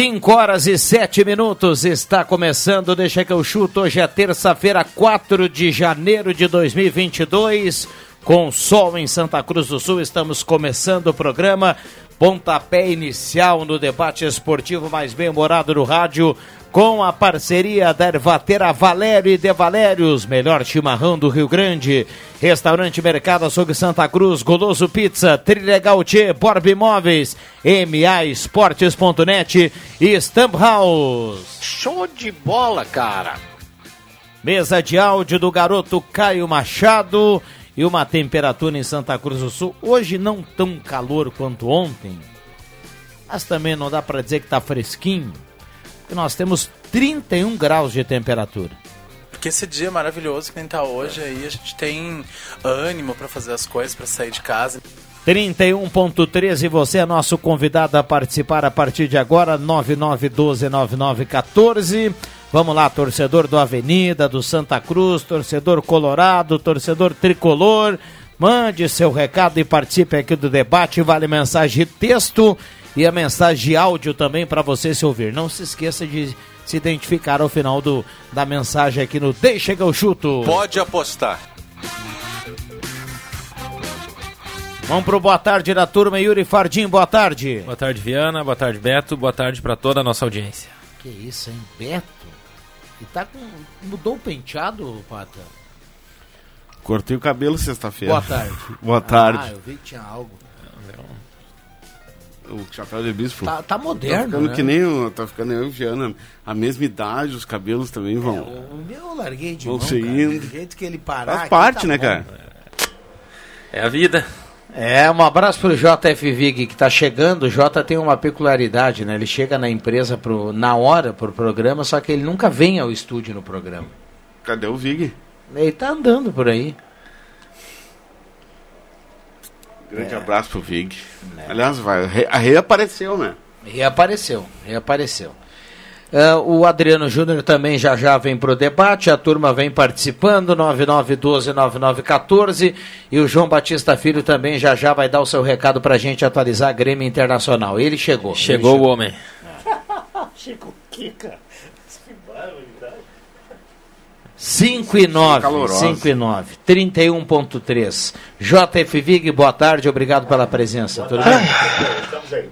Cinco horas e sete minutos está começando, deixa que eu chuto. Hoje é terça-feira, 4 de janeiro de 2022, com sol em Santa Cruz do Sul. Estamos começando o programa. Pontapé inicial no debate esportivo mais bem-humorado do rádio, com a parceria da Ervatera Valério e De Valérios, melhor chimarrão do Rio Grande. Restaurante Mercado Açougue Santa Cruz, Goloso Pizza, Trilegal Tchê, Borb Imóveis, MA Esportes.net e Stamp House. Show de bola, cara! Mesa de áudio do garoto Caio Machado e uma temperatura em Santa Cruz do Sul. Hoje não tão calor quanto ontem, mas também não dá para dizer que está fresquinho. E nós temos 31 graus de temperatura. Porque esse dia maravilhoso que nem tá hoje aí, a gente tem ânimo para fazer as coisas, para sair de casa. 31.13, você é nosso convidado a participar a partir de agora, 99129914. Vamos lá, torcedor do Avenida, do Santa Cruz, torcedor colorado, torcedor tricolor. Mande seu recado e participe aqui do debate. Vale mensagem de texto e a mensagem de áudio também para você se ouvir. Não se esqueça de se identificar ao final do, da mensagem aqui no Deixa que eu chuto. Pode apostar. Vamos pro boa tarde da turma, Yuri Fardim, boa tarde. Boa tarde, Viana, boa tarde, Beto, boa tarde para toda a nossa audiência. Que isso, hein, Beto? E tá com. Mudou o penteado, Pata? Cortei o cabelo sexta-feira. Boa tarde. boa tarde. Ah, eu vi que tinha algo. O chapéu de bispo. Tá, tá Tá moderno. ficando né? que nem o. Tá ficando eu e o Viana. A mesma idade, os cabelos também É, vão. o meu eu larguei de Vão mão, se cara. indo. Do jeito que ele parar. Faz parte, tá né, bom. cara? É a vida. É, um abraço pro JF Vig que tá chegando. O Jota tem uma peculiaridade, né? Ele chega na empresa pro, na hora pro programa, só que ele nunca vem ao estúdio no programa. Cadê o Vig? Ele tá andando por aí. Grande abraço pro Vig. Aliás, vai, re- reapareceu, né? Reapareceu, reapareceu. Ah, o Adriano Júnior também já já vem pro debate, a turma vem participando, 9912-9914. E o João Batista Filho também já já vai dar o seu recado pra gente atualizar a Grêmio Internacional. Ele chegou. Chegou ele o homem. Chico Kika. 5 e 9, calorosa. 5 e 9, 31.3. JF Vig, boa tarde, obrigado pela presença. Tudo bem? Estamos aí.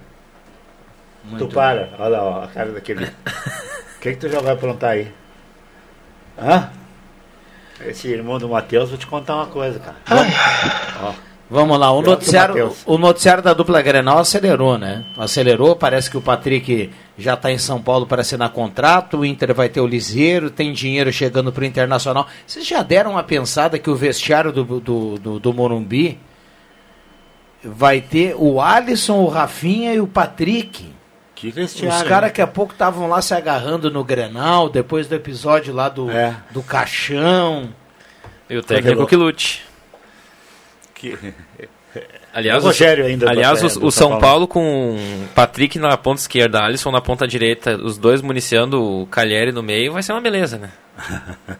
Muito tu para, olha lá ó, a cara daquele. O que, que tu já vai aprontar aí? Hã? Esse irmão do Matheus, vou te contar uma coisa, cara. Ó, Vamos lá, o noticiário, o noticiário da dupla Grenal acelerou, né? Acelerou, parece que o Patrick já está em São Paulo para assinar contrato, o Inter vai ter o Liseiro, tem dinheiro chegando para o Internacional. Vocês já deram uma pensada que o vestiário do, do, do, do Morumbi vai ter o Alisson, o Rafinha e o Patrick? Que Os vestiário. caras que a pouco estavam lá se agarrando no Grenal, depois do episódio lá do, É. do caixão. E o técnico que lute. Que... Aliás, O Rogério ainda aliás do- o, do o São São Paulo com Patrick na ponta esquerda, Alisson na ponta direita, os dois municiando o Calheri no meio, vai ser uma beleza, né?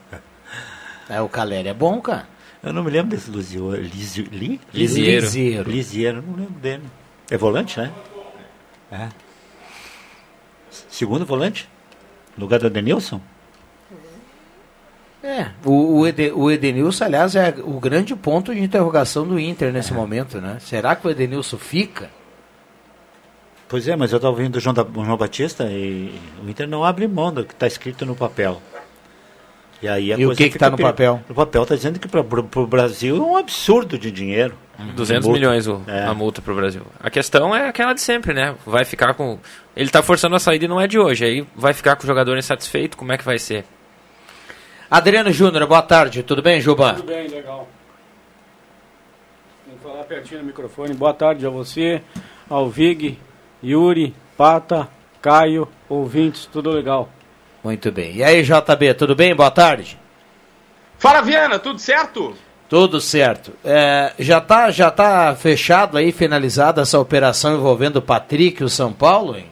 É, o Caleri é bom, cara. Eu não me lembro desse Luzio, Lizio, Li? Lisieiro. Lisieiro. Lisieiro, não lembro dele. É volante, né? É. Segundo volante? No lugar do Denilson? É, o, o, Ede- o Edenilson, aliás, é o grande ponto de interrogação do Inter nesse momento, né? Será que o Edenilson fica? Pois é, mas eu estava ouvindo o João, da- o João Batista e o Inter não abre mão do que está escrito no papel. E aí a E o coisa que que fica tá no papel? No papel está dizendo que para o Brasil é um absurdo de dinheiro. 200 Multa. milhões o, É. a multa pro Brasil. A questão é aquela de sempre, né? Vai ficar com. Ele tá forçando a saída e não é de hoje. Aí vai ficar com o jogador insatisfeito, como é que vai ser? Adriano Júnior, boa tarde, tudo bem, Juba? Tudo bem, legal. Tem que falar pertinho no microfone. Boa tarde a você, ao Vig, Yuri, Pata, Caio, ouvintes, tudo legal. Muito bem. E aí, JB, tudo bem? Boa tarde. Fala, Viana, tudo certo? Tudo certo. É, já tá, já tá fechado aí, finalizada essa operação envolvendo o Patrick e o São Paulo, hein?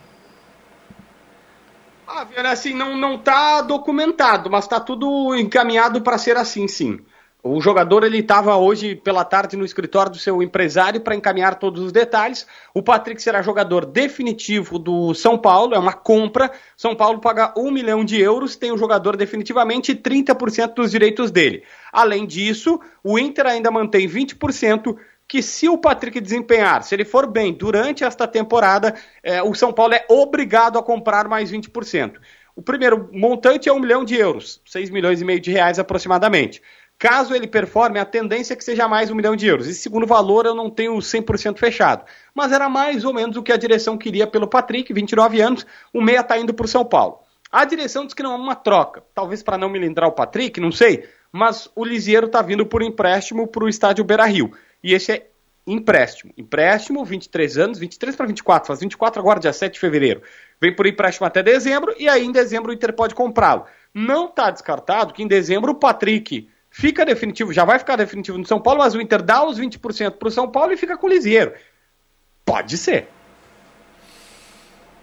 Ah, Viana, assim, não, não tá documentado, mas tá tudo encaminhado para ser assim, sim. O jogador ele estava hoje pela tarde no escritório do seu empresário para encaminhar todos os detalhes. O Patrick será jogador definitivo do São Paulo, é uma compra. São Paulo paga um milhão de euros, tem o jogador definitivamente e 30% dos direitos dele. Além disso, o Inter ainda mantém 20% que se o Patrick desempenhar, se ele for bem durante esta temporada, eh, o São Paulo é obrigado a comprar mais 20%. O primeiro montante é um milhão de euros, 6 milhões e meio de reais aproximadamente. Caso ele performe, a tendência é que seja mais um milhão de euros. Esse segundo valor eu não tenho 100% fechado. Mas era mais ou menos o que a direção queria pelo Patrick, 29 anos, o meia está indo para o São Paulo. A direção diz que não é uma troca, talvez para não melindrar o Patrick, não sei, mas o Lisieiro está vindo por empréstimo para o estádio Beira-Rio. E esse é empréstimo. Empréstimo, 23 anos, 23 para 24, faz 24 agora, dia 7 de fevereiro. Vem por empréstimo até dezembro e aí em dezembro o Inter pode comprá-lo. Não está descartado que em dezembro o Patrick fica definitivo, já vai ficar definitivo no São Paulo, mas o Inter dá os 20% para o São Paulo e fica com o Lisieiro. Pode ser.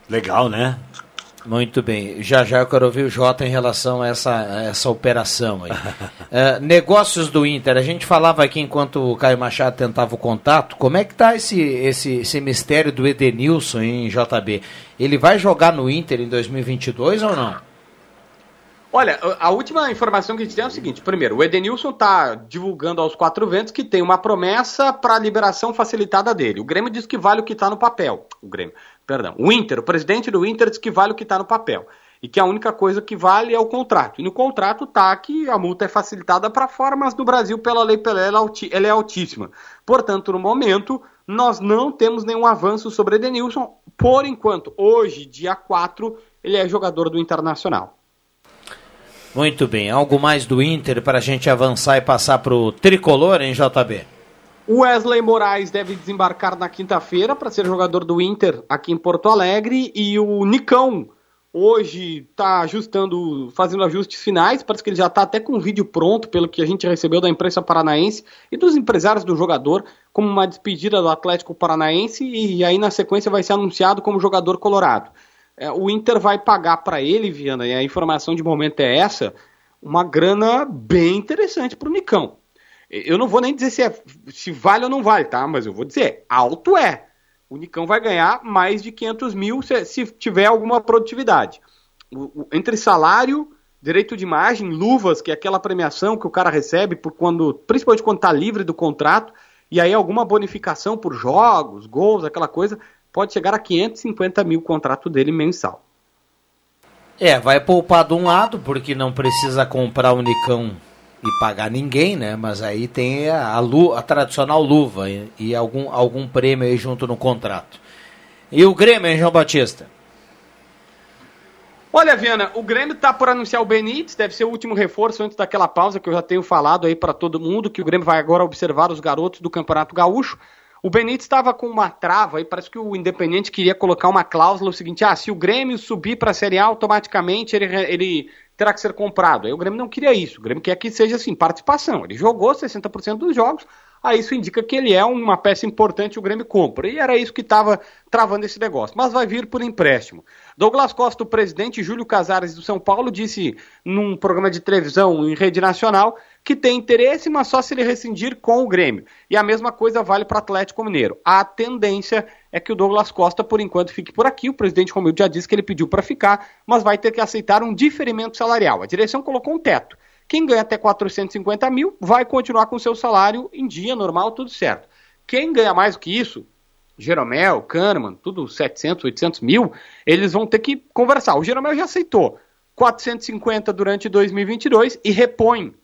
Legal, né? Muito bem. Já já eu quero ouvir o Jota em relação a essa, a essa operação aí. É, negócios do Inter. A gente falava aqui enquanto o Caio Machado tentava o contato. Como é que tá esse, esse, esse mistério do Edenilson em JB? Ele vai jogar no Inter em 2022 ou não? Olha, a última informação que a gente tem é o seguinte: primeiro, o Edenilson está divulgando aos quatro ventos que tem uma promessa para a liberação facilitada dele. O Grêmio diz que vale o que está no papel. O Grêmio, perdão. O Inter, o presidente do Inter diz que vale o que está no papel. E que a única coisa que vale é o contrato. E no contrato tá que a multa é facilitada para fora, mas no Brasil, pela lei Pelé, é ela é altíssima. Portanto, no momento, nós não temos nenhum avanço sobre Edenilson. Por enquanto, hoje, dia 4, ele é jogador do Internacional. Muito bem. Algo mais do Inter para a gente avançar e passar para o tricolor em JB? Wesley Moraes deve desembarcar na quinta-feira para ser jogador do Inter aqui em Porto Alegre e o Nicão hoje está ajustando, fazendo ajustes finais, parece que ele já está até com o vídeo pronto, pelo que a gente recebeu da imprensa paranaense e dos empresários do jogador, como uma despedida do Atlético Paranaense e aí na sequência vai ser anunciado como jogador colorado. É, o Inter vai pagar para ele, Viana, e a informação de momento é essa, uma grana bem interessante para o Nicão. Eu não vou nem dizer se, é, se vale ou não vale, tá? Mas eu vou dizer, alto é. O Nicão vai ganhar mais de 500 mil se, se tiver alguma produtividade. O- o- entre salário, direito de imagem, luvas, que é aquela premiação que o cara recebe por quando, principalmente quando está livre do contrato, e aí alguma bonificação por jogos, gols, aquela coisa, pode chegar a 550 mil o contrato dele mensal. É, vai poupar de um lado, porque não precisa comprar o Nicão e pagar ninguém, né? Mas aí tem a, a, a tradicional luva e, e algum, algum prêmio aí junto no contrato. E o Grêmio, hein, João Batista? Olha, Viana, o Grêmio tá por anunciar o Benítez, deve ser o último reforço antes daquela pausa que eu já tenho falado aí para todo mundo, que o Grêmio vai agora observar os garotos do Campeonato Gaúcho. O Benítez estava com uma trava e parece que o Independente queria colocar uma cláusula o seguinte: ah, se o Grêmio subir para a Série A, automaticamente ele, ele terá que ser comprado. Aí o Grêmio não queria isso. O Grêmio quer que seja assim, participação. Ele jogou 60% dos jogos, aí isso indica que ele é uma peça importante o Grêmio compra. E era isso que estava travando esse negócio. Mas vai vir por empréstimo. Douglas Costa, o presidente Júlio Casares do São Paulo, disse num programa de televisão em rede nacional que tem interesse, mas só se ele rescindir com o Grêmio. E a mesma coisa vale para Atlético Mineiro. A tendência é que o Douglas Costa, por enquanto, fique por aqui. O presidente Romildo já disse que ele pediu para ficar, mas vai ter que aceitar um diferimento salarial. A direção colocou um teto. Quem ganha até 450 mil vai continuar com seu salário em dia normal, tudo certo. Quem ganha mais do que isso, Jeromel, Kahneman, tudo 700, 800 mil, eles vão ter que conversar. O Jeromel já aceitou 450 durante 2022 e repõe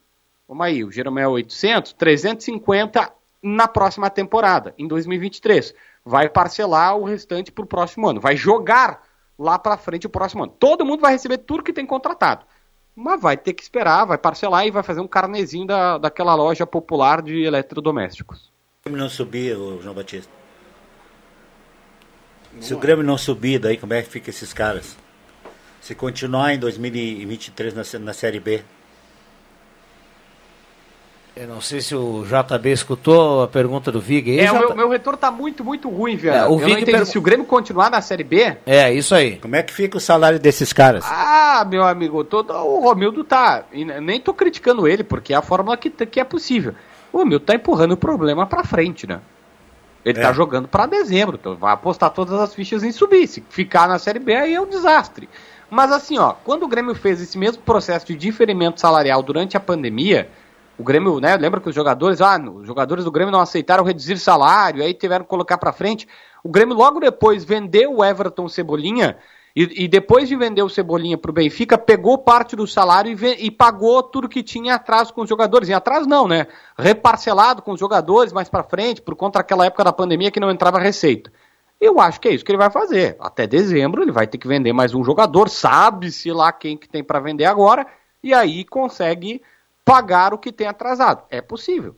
Vamos aí, o Jeromel 800, 350 na próxima temporada, em 2023. Vai parcelar o restante para o próximo ano. Vai jogar lá para frente o próximo ano. Todo mundo vai receber tudo que tem contratado. Mas vai ter que esperar, vai parcelar e vai fazer um carnezinho da, daquela loja popular de eletrodomésticos. Se o Grêmio não subir, João Batista. Se o Grêmio não subir, daí como é que fica esses caras? Se continuar em 2023 na, na Série B, eu não sei se o JB escutou a pergunta do Vig. É, o meu, meu, retorno tá muito, muito ruim, velho. É, o eu Vig per... Se o Grêmio continuar na Série B... É, isso aí. Como é que fica o salário desses caras? Ah, meu amigo, todo, o Romildo tá... Nem tô criticando ele, porque é a fórmula que, que é possível. O Romildo tá empurrando o problema pra frente, né? Ele é. tá jogando para dezembro, então vai apostar todas as fichas em subir. Se ficar na Série B, aí é um desastre. Mas assim, ó, quando o Grêmio fez esse mesmo processo de diferimento salarial durante a pandemia o Grêmio, né? Lembra que os jogadores, ah, os jogadores do Grêmio não aceitaram reduzir salário, aí tiveram que colocar para frente. O Grêmio logo depois vendeu o Everton Cebolinha e, e depois de vender o Cebolinha para o Benfica, pegou parte do salário e, e, pagou tudo que tinha atrás com os jogadores. E atrás não, né? Reparcelado com os jogadores mais para frente, por conta daquela época da pandemia que não entrava receita. Eu acho que é isso que ele vai fazer. Até dezembro ele vai ter que vender mais um jogador, sabe-se lá quem que tem para vender agora, e aí consegue pagar o que tem atrasado. É possível.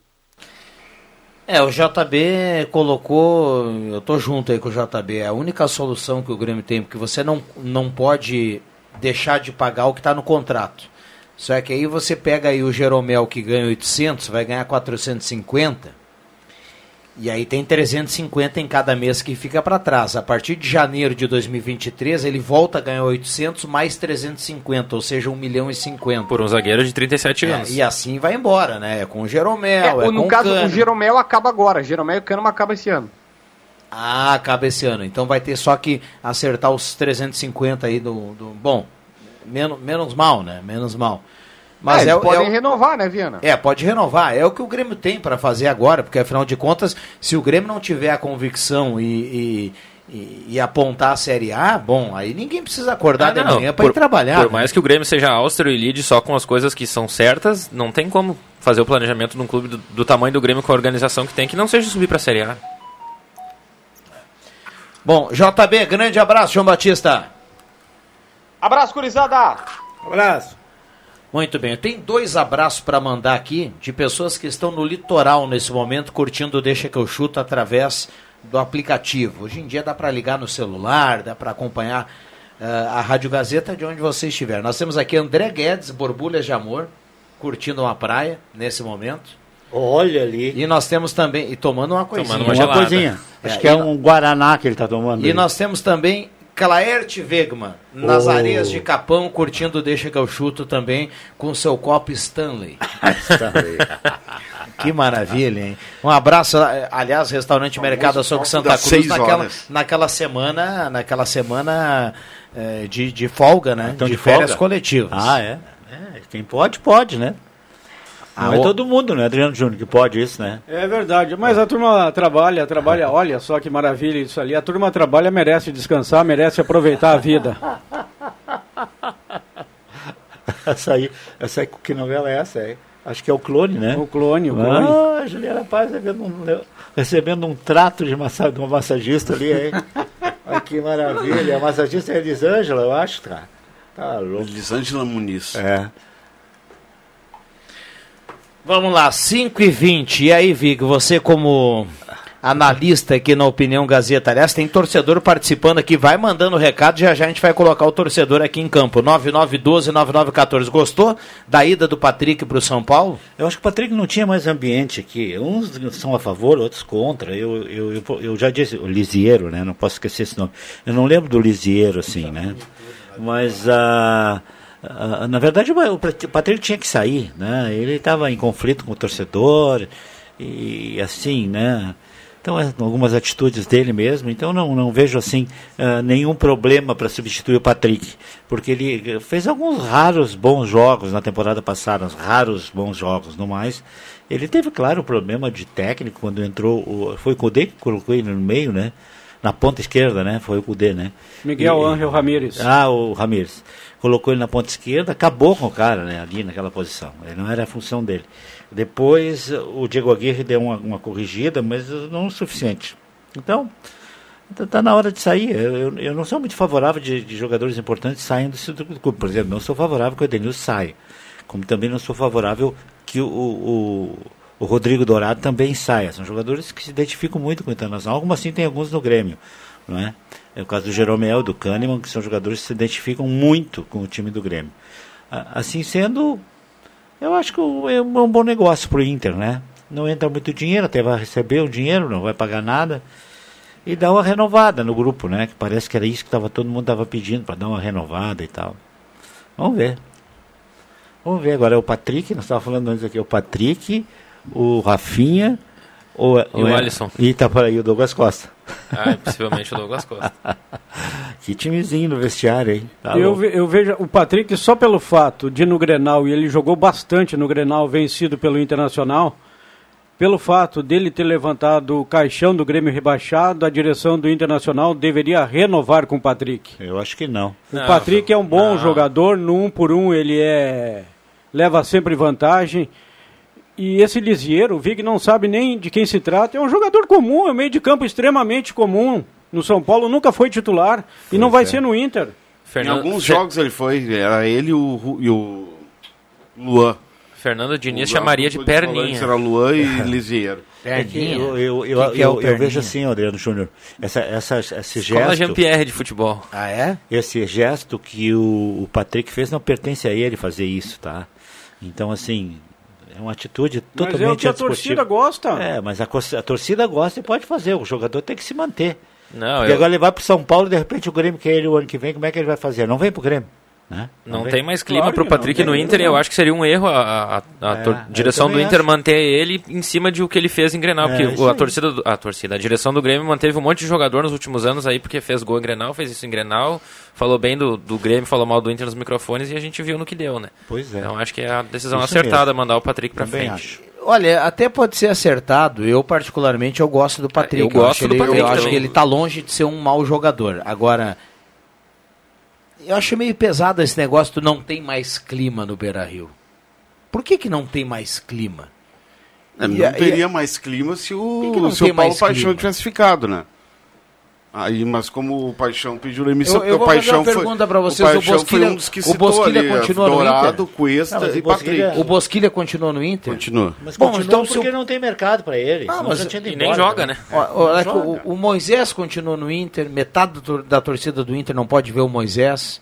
É, o JB colocou, eu tô junto aí com o JB, é a única solução que o Grêmio tem, porque você não, não pode deixar de pagar o que está no contrato. Só que aí você pega aí o Jeromel que ganha 800, vai ganhar 450, e aí tem 350 em cada mês que fica para trás. A partir de janeiro de 2023, ele volta a ganhar 800 mais 350, ou seja, 1 milhão e 50. Por um zagueiro de 37 é, anos. E assim vai embora, né? É com o Jeromel, é, é no com caso, o, o Jeromel acaba agora. Jeromel e o Cano acaba esse ano. Ah, acaba esse ano. Então vai ter só que acertar os 350 aí do... do... Bom, menos, menos mal, né? Menos mal. Mas é, é, podem é, renovar, né, Viana? É, pode renovar. É o que o Grêmio tem para fazer agora, porque afinal de contas, se o Grêmio não tiver a convicção e, e, e, e apontar a Série A, bom, aí ninguém precisa acordar ah, de manhã para ir trabalhar. Por né? mais que o Grêmio seja austro e lide só com as coisas que são certas, não tem como fazer o planejamento de um clube do, do tamanho do Grêmio com a organização que tem que não seja subir para a Série A. Bom, JB, grande abraço, João Batista. Abraço, Curizada. Abraço. Muito bem, tem dois abraços para mandar aqui de pessoas que estão no litoral nesse momento curtindo Deixa que eu chuto através do aplicativo. Hoje em dia dá para ligar no celular, dá para acompanhar uh, a Rádio Gazeta de onde você estiver. Nós temos aqui André Guedes, Borbulhas de Amor, curtindo uma praia nesse momento. Olha ali. E nós temos também, e tomando uma coisinha. Tomando uma, uma coisinha. Acho é, que é um Guaraná que ele está tomando. E aí. nós temos também Claerte Wegman, nas oh. areias de Capão, curtindo Deixa que eu chuto também, com seu copo Stanley. Stanley. que maravilha, hein? Um abraço, aliás, restaurante Mercado Açougue Santa Cruz, naquela, naquela semana, naquela semana é, de, de folga, né? Então, de, de férias folga? coletivas. Ah, é? é? Quem pode, pode, né? Não é todo mundo, né, Adriano Júnior, que pode isso, né? É verdade, mas a turma trabalha, trabalha, olha só que maravilha isso ali. A turma trabalha, merece descansar, merece aproveitar a vida. essa aí, essa aí, que novela é essa aí? Acho que é o clone, né? O clone, o clone. Ah, Juliana Paz recebendo um, recebendo um trato de, massa, de uma massagista ali, hein? Olha que maravilha. A massagista é a Elisângela, eu acho, cara. Tá louco. Elisângela Muniz. É. Vamos lá, 5 e 20 E aí, Vig, você como analista aqui na Opinião Gazeta. Aliás, tem torcedor participando aqui, vai mandando recado, já já a gente vai colocar o torcedor aqui em campo. 9912-9914. Gostou da ida do Patrick para o São Paulo? Eu acho que o Patrick não tinha mais ambiente aqui. Uns são a favor, outros contra. Eu, eu, eu, eu já disse, o Lisiero, né? Não posso esquecer esse nome. Eu não lembro do Lisiero, assim, né? Mas, ah, ah, na verdade, o Patrick tinha que sair, né? Ele estava em conflito com o torcedor e assim, né? Então, é, algumas atitudes dele mesmo. Então, não, não vejo assim uh, nenhum problema para substituir o Patrick, porque ele fez alguns raros bons jogos na temporada passada, uns raros bons jogos, no mais. Ele teve, claro, problema de técnico quando entrou. O, foi o Cudê que colocou ele no meio, né? Na ponta esquerda, né? Foi o Cudê, né? Miguel Ángel Ramírez. Ah, o Ramírez. Colocou ele na ponta esquerda, acabou com o cara, né? Ali naquela posição. Ele não era a função dele. Depois o Diego Aguirre deu uma, uma corrigida, mas não o suficiente. Então, está tá na hora de sair. Eu, eu, eu, não sou muito favorável de, de jogadores importantes saindo do clube. Por exemplo, não sou favorável que o Edenilson saia. Como também não sou favorável que o, o, o Rodrigo Dourado também saia. São jogadores que se identificam muito com o Internacional. Algumas assim tem alguns no Grêmio. Não é? é o caso do Jeromel, do Kahneman, que são jogadores que se identificam muito com o time do Grêmio. Assim sendo, eu acho que é um bom negócio para o Inter, né? Não entra muito dinheiro, até vai receber o dinheiro, não vai pagar nada. E dá uma renovada no grupo, né? Que parece que era isso que tava, todo mundo estava pedindo, para dar uma renovada e tal. Vamos ver. Vamos ver agora. É o Patrick, nós estávamos falando antes aqui, é o Patrick, o Rafinha, o, e o, o Alisson. E tá por aí o Douglas Costa. Ah, possivelmente o Douglas Costa. que timezinho no vestiário, hein? Tá eu, ve, eu, vejo o Patrick só pelo fato de no Grenal, e ele jogou bastante no Grenal, vencido pelo Internacional, pelo fato dele ter levantado o caixão do Grêmio rebaixado, a direção do Internacional deveria renovar com o Patrick. Eu acho que não. O não, Patrick é um bom não. jogador, no um por um ele é leva sempre vantagem. E esse Lisieiro, o Vig não sabe nem de quem se trata, é um jogador comum, é um meio de campo extremamente comum. No São Paulo nunca foi titular e não vai é. ser no Inter. Fernando... Em alguns jogos ele foi, era ele e o, e o Luan. Fernando Diniz chamaria de perninha. Era Luan e Lisieiro. Perninha. Eu, eu, eu, que é eu, eu vejo assim, Adriano Júnior, essa, essa, esse gesto... Escola Jean-Pierre de futebol. Ah, é? Esse gesto que o, o Patrick fez não pertence a ele fazer isso, tá? Então, assim, é uma atitude totalmente Mas é o que a torcida gosta. É, mas a, a, torcida gosta e pode fazer. O jogador tem que se manter. Não, Porque eu... agora ele vai para São Paulo e de repente o Grêmio quer ele o ano que vem, como é que ele vai fazer? Não vem para o Grêmio. Né? Não, não tem mais clima claro para o Patrick no Inter e eu acho que seria um erro a, a, a é, direção do Inter acho. manter ele em cima de o que ele fez em Grenal, é, porque a torcida, a torcida, a direção do Grêmio manteve um monte de jogador nos últimos anos aí porque fez gol em Grenal, fez isso em Grenal, falou bem do, do Grêmio, falou mal do Inter nos microfones e a gente viu no que deu, né? Pois é. Então acho que é a decisão isso acertada mesmo. mandar o Patrick para frente. Acho. Olha, até pode ser acertado. Eu, particularmente, eu gosto do Patrick. Eu, gosto eu do ele, Patrick. Eu acho que ele está longe de ser um mau jogador. Agora, eu acho meio pesado esse negócio do não tem mais clima no Beira Rio. Por que, que não tem mais clima? É, não, e, teria e, mais clima se o, se o Paulo Paixão tivesse ficado, né? Aí, mas como o Paixão pediu demissão, eu, eu o Paixão foi, pergunta para vocês, o, Bosquilha, um o Bosquilha ali, continua Dourado, no Inter? Cuesta não, e Patrick. O Bosquilha continua no Inter? Continua. Mas Bom, continua então porque não tem mercado para ele. Ah, mas e embora, nem joga, né? né? O, joga. O, o, Moisés continua no Inter, metade do, da torcida do Inter não pode ver o Moisés.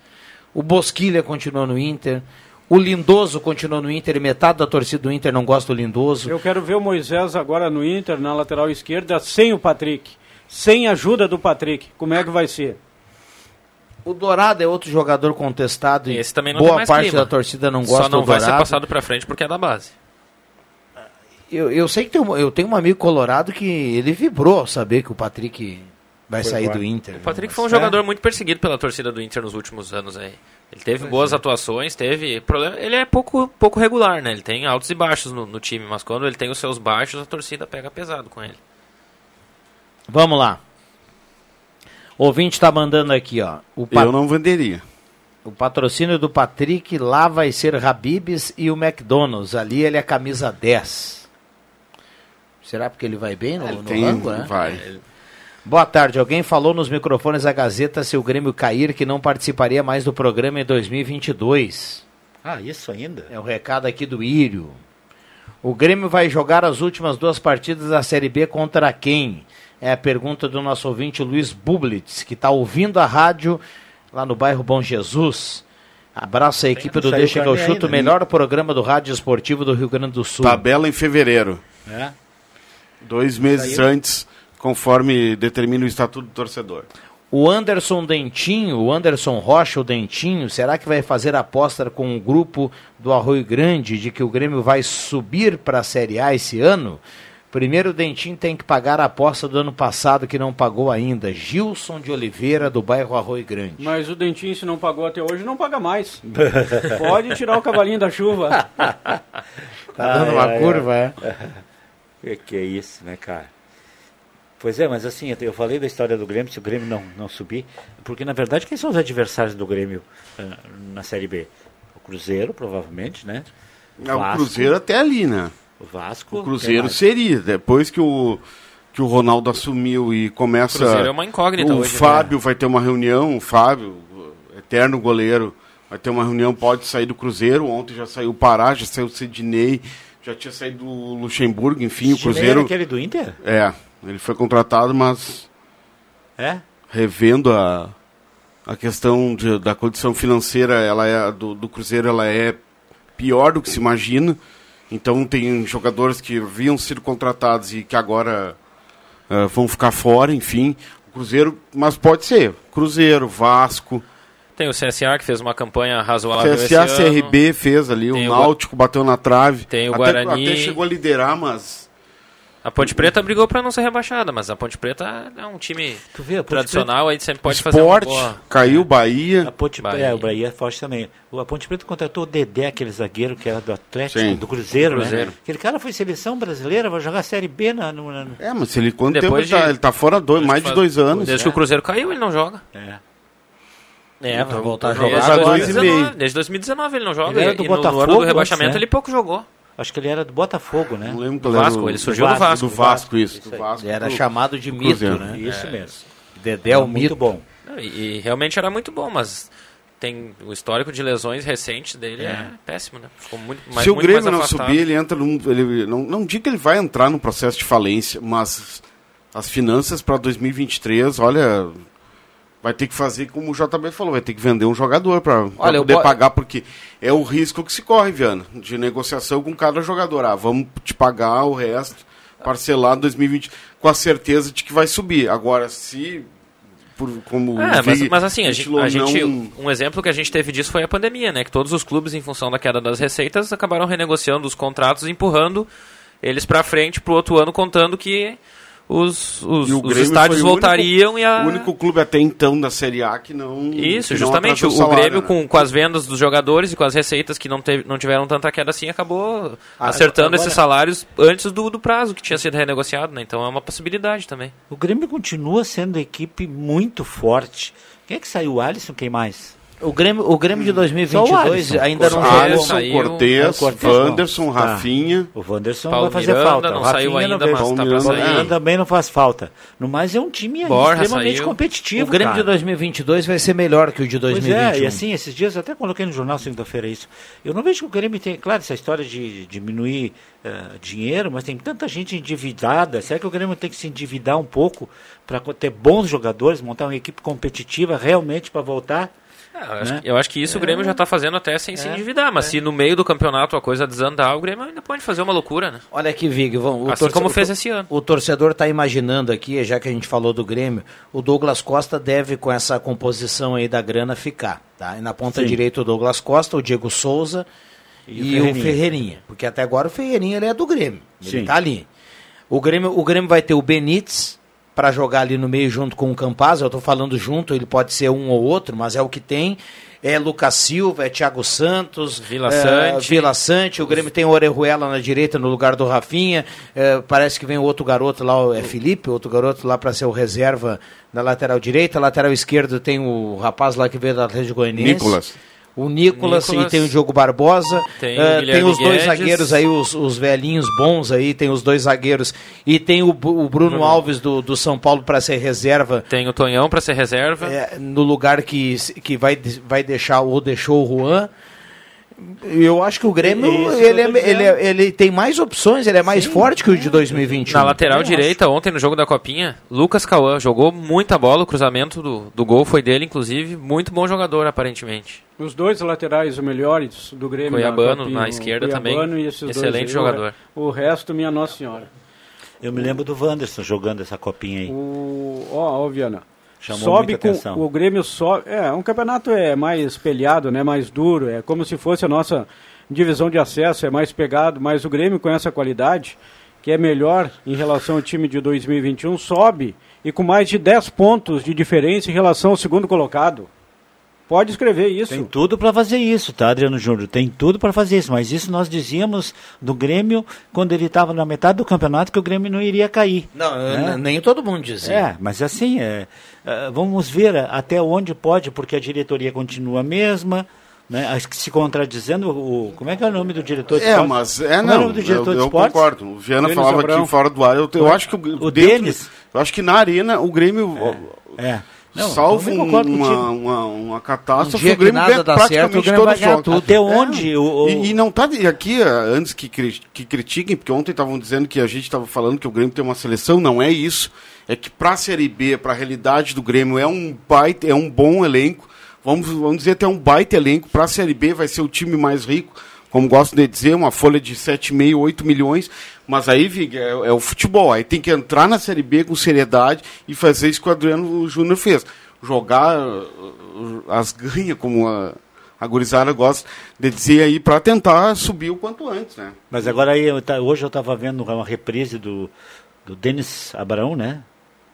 O Bosquilha continua no Inter. O Lindoso continua no Inter e metade da torcida do Inter não gosta do Lindoso. Eu quero ver o Moisés agora no Inter, na lateral esquerda, sem o Patrick sem ajuda do Patrick. Como é que vai ser? O Dourado é outro jogador contestado e esse também não boa parte clima. da torcida não gosta Só não do vai ser passado para frente porque é da base. Eu, eu sei que tem um, eu tenho um amigo colorado que ele vibrou saber que o Patrick vai foi sair do Inter. O Patrick foi um jogador muito perseguido pela torcida do Inter nos últimos anos aí. Ele teve pois boas é. atuações, teve problema. Ele é pouco, pouco regular, né? Ele tem altos e baixos no, no time, mas quando ele tem os seus baixos, a torcida pega pesado com ele. Vamos lá. O ouvinte está mandando aqui, ó. Pat... Eu não venderia. O patrocínio do Patrick lá vai ser Habibs e o McDonald's. Ali ele é camisa 10. Será porque ele vai bem no, ele no tem, rango, né? Vai. Boa tarde. Alguém falou nos microfones da Gazeta se o Grêmio cair que não participaria mais do programa em 2022. Ah, isso ainda? É o recado aqui do Írio. O Grêmio vai jogar as últimas duas partidas da Série B contra quem? É a pergunta do nosso ouvinte Luiz Bublitz, que está ouvindo a rádio lá no bairro Bom Jesus. Abraço a equipe do Deixa que eu chuto, o melhor programa do rádio esportivo do Rio Grande do Sul. Tabela em fevereiro. É? Dois meses antes, conforme determina o Estatuto do Torcedor. O Anderson Dentinho, o Anderson Rocha, o Dentinho, será que vai fazer aposta com o grupo do Arroio Grande de que o Grêmio vai subir para a Série A esse ano? Primeiro, o Dentinho tem que pagar a aposta do ano passado que não pagou ainda. Gilson de Oliveira, do bairro Arroio Grande. Mas o Dentinho, se não pagou até hoje, não paga mais. Pode tirar o cavalinho da chuva. tá dando uma ai, curva, ai. é? Que, que é isso, né, cara? Pois é, mas assim, eu falei da história do Grêmio, se o Grêmio não, não subir, porque na verdade quem são os adversários do Grêmio uh, na Série B? O Cruzeiro, provavelmente, né? O, o Cruzeiro até ali, né? O Vasco. O Cruzeiro seria. Depois que o, que o Ronaldo assumiu e começa. O Cruzeiro é uma incógnita. O hoje, né? Fábio né? vai ter uma reunião, o Fábio, eterno goleiro, vai ter uma reunião, pode sair do Cruzeiro. Ontem já saiu o Pará, já saiu o Sidney, já tinha saído o Luxemburgo, enfim, Sidney o Cruzeiro. Era aquele do Inter? É, ele foi contratado, mas. É? Revendo a, a questão de, da condição financeira ela é, do, do Cruzeiro, ela é pior do que se imagina. Então tem jogadores que haviam sido contratados e que agora uh, vão ficar fora, enfim. O Cruzeiro, mas pode ser. Cruzeiro, Vasco. Tem o CSA que fez uma campanha razoável. CSA, CRB fez ali, tem o Náutico o... bateu na trave. Tem o Guarani. Até, até chegou a liderar, mas a Ponte Preta brigou para não ser rebaixada, mas a Ponte Preta é um time vê, tradicional, Preta... aí sempre pode Esporte, fazer uma boa... caiu Bahia. A Ponte Bahia. É, o Bahia é forte também. A Ponte Preta contratou o Dedé, aquele zagueiro que era do Atlético, Sim. do Cruzeiro, né? Cruzeiro. Né? Aquele cara foi seleção brasileira, vai jogar Série B na... No, na... É, mas ele quanto Depois tempo de... ele, tá, ele tá fora dois, mais de dois anos. Desde é. que o Cruzeiro caiu, ele não joga. É. É, vai voltar a jogar. Desde, 2019, desde 2019 ele não joga. Ele era do e Botafogo, no ano do rebaixamento né? ele pouco jogou. Acho que ele era do Botafogo, né? Não lembro do Vasco, ele surgiu do Vasco. Do Vasco, isso. Do Vasco, ele era chamado de mito, né? Isso é. mesmo. Dedé é o mito. bom. E, e, realmente era muito bom, mas tem o histórico de lesões recentes dele é, é péssimo, né? Ficou muito mais Se o Grêmio não subir, ele entra num, ele não não digo que ele vai entrar no processo de falência, mas as finanças para 2023, olha, vai ter que fazer como o JB falou, vai ter que vender um jogador para poder eu... pagar, porque é o risco que se corre, Viana, de negociação com cada jogador. Ah, vamos te pagar o resto, parcelar 2020, com a certeza de que vai subir. Agora, se por, como é, mas, mas, assim, a gente, a gente não... um exemplo que a gente teve disso foi a pandemia, né? Que todos os clubes, em função da queda das receitas, acabaram renegociando os contratos, empurrando eles para frente para o outro ano, contando que os, os, os estádios voltariam único, e a... O único clube até então da Série A que não. Isso, que justamente. Não o, salário, Grêmio, né? com, com as vendas dos jogadores e com as receitas que não, teve, não tiveram tanta queda assim, acabou ah, acertando agora... esses salários antes do, do prazo que tinha sido renegociado, né? Então é uma possibilidade também. O Grêmio continua sendo equipe muito forte. Quem é que saiu? O Alisson? Quem mais? O Grêmio, o Grêmio de 2022 ainda não Alisson, jogou. Cortez, Wanderson, tá. Rafinha. O Wanderson Paulo vai fazer Miranda, falta. Não Rafinha saiu ainda, não mas tá sair. também não faz falta. No mais é um time Borja extremamente saiu. competitivo. O Grêmio cara. de 2022 vai ser melhor que o de 2021. Pois é, e assim, esses dias eu até coloquei no jornal segunda-feira isso. Eu não vejo que o Grêmio tem, claro, essa história de diminuir uh, dinheiro, mas tem tanta gente endividada. Será que o Grêmio tem que se endividar um pouco para ter bons jogadores, montar uma equipe competitiva realmente para voltar? É, eu, acho, né? eu, acho, que isso o Grêmio já está fazendo até sem é, se endividar, mas é. se no meio do campeonato a coisa desandar, o Grêmio ainda pode fazer uma loucura, né? Olha aqui, Vig, vamos, assim como fez esse ano. O torcedor está imaginando aqui, já que a gente falou do Grêmio, o Douglas Costa deve, com essa composição aí da grana, ficar. Tá? E na ponta Sim. direita o Douglas Costa, o Diego Souza e, e o, Ferreirinha. o, Ferreirinha. Porque até agora o Ferreirinha ele é do Grêmio. Ele está ali. O Grêmio, o Grêmio vai ter o Benítez, para jogar ali no meio junto com o Campaz. Eu estou falando junto, ele pode ser um ou outro, mas é o que tem é Lucas Silva, é Thiago Santos, Vila é, Sante. Vila Sante, o Grêmio tem o Orejuela na direita no lugar do Rafinha, é, parece que vem outro garoto lá, é Felipe, outro garoto lá para ser o reserva na lateral direita, lateral esquerdo tem o rapaz lá que veio da Atlético Goianiense. Nicolas o Nicolas, Nicolas, e tem o Diogo Barbosa. Tem, uh, tem os dois Guedes. zagueiros aí, os, os velhinhos bons aí, tem os dois zagueiros. E tem o, o Bruno, Bruno, Alves do, do São Paulo para ser reserva. Tem o Tonhão para ser reserva. É, no lugar que, que vai, vai deixar ou deixou o Juan. Eu acho que o Grêmio ele, é, ele, é, ele, tem mais opções, ele é mais Sim, forte que o de 2021. Na lateral direita, acho. ontem no jogo da Copinha, Lucas Cauã jogou muita bola, o cruzamento do, do gol foi dele, inclusive. Muito bom jogador, aparentemente. Os dois laterais melhores do Grêmio. Cuiabano na, na esquerda também. Excelente jogador. O, resto, minha Nossa Senhora. Eu me lembro do Wanderson jogando essa copinha aí. O... Ó, ó, Viana. Chamou sobe com atenção. o Grêmio sobe. É, um campeonato é mais espelhado, né, mais duro, é como se fosse a nossa divisão de acesso, é mais pegado, mas o Grêmio com essa qualidade, que é melhor em relação ao time de 2021, sobe e com mais de 10 pontos de diferença em relação ao segundo colocado. Pode escrever isso. Tem tudo para fazer isso, tá, Adriano Júnior? Tem tudo para fazer isso. Mas isso nós dizíamos do Grêmio quando ele estava na metade do campeonato que o Grêmio não iria cair. Não, né? nem todo mundo dizia. É, mas assim, é, é, vamos ver até onde pode, porque a diretoria continua a mesma. Né, se contradizendo, o, como é que é o nome do diretor de é, esporte? Mas, é, não, é o nome do diretor eu, de eu concordo. O Viana Denis falava Abrão. aqui fora do ar. Eu, eu acho que o, o dentro, Denis, eu acho que na arena o Grêmio. É. é. Não, Salvo uma, uma, uma, catástrofe, um o Grêmio nada dá certo, o Grêmio vai ganhar tudo. Até onde? É. O, o... E, e, não tá aqui, antes que, que critiquem, porque ontem estavam dizendo que a gente estava falando que o Grêmio tem uma seleção, não é isso. É que para a Série B, para a realidade do Grêmio, é um baita, é um bom elenco. Vamos, vamos dizer até um baita elenco. Para a Série B vai ser o time mais rico como gosto de dizer, uma folha de 7,5, 8 milhões. Mas aí, Vig, é, é, o futebol. Aí tem que entrar na Série B com seriedade e fazer isso que o Adriano Júnior fez. Jogar uh, as ganhas, como a, a gurizada gosta de dizer aí, para tentar subir o quanto antes, né? Mas agora aí, hoje eu estava vendo uma reprise do, do Denis Abraão, né?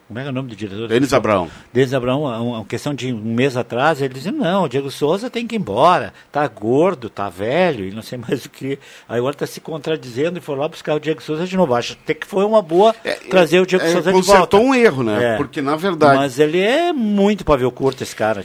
Como é, é o nome do diretor? Denis Abraão. Denis Abraão, uma questão de um mês atrás, ele dizia, não, o Diego Souza tem que ir embora, tá gordo, tá velho, e não sei mais o que. Aí agora está se contradizendo e foi lá buscar o Diego Souza de novo. Acho até que foi uma boa é, trazer o Diego é, Souza de volta. Consertou um erro, né? É. Porque, na verdade... Mas ele é muito pavio curto, esse cara.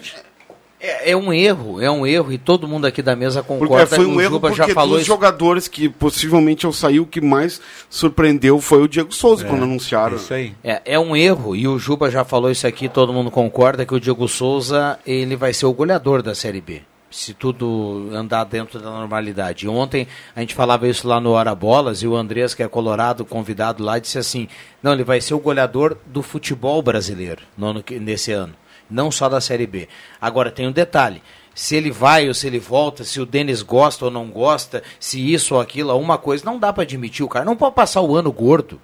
É, é, um erro, é um erro e todo mundo aqui da mesa concorda. Porque foi um erro Juba porque já falou dos isso. jogadores que possivelmente ao sair o que mais surpreendeu foi o Diego Souza é, quando anunciaram. Isso aí. É, é um erro e o Juba já falou isso aqui, todo mundo concorda que o Diego Souza ele vai ser o goleador da Série B. Se tudo andar dentro da normalidade. Ontem a gente falava isso lá no Hora Bolas e o Andrés, que é colorado, convidado lá, disse assim: não, ele vai ser o goleador do futebol brasileiro no, nesse ano não só da Série B. Agora tem um detalhe. Se ele vai ou se ele volta, se o Denis gosta ou não gosta, se isso ou aquilo, uma coisa, não dá para admitir. O cara não pode passar o ano gordo.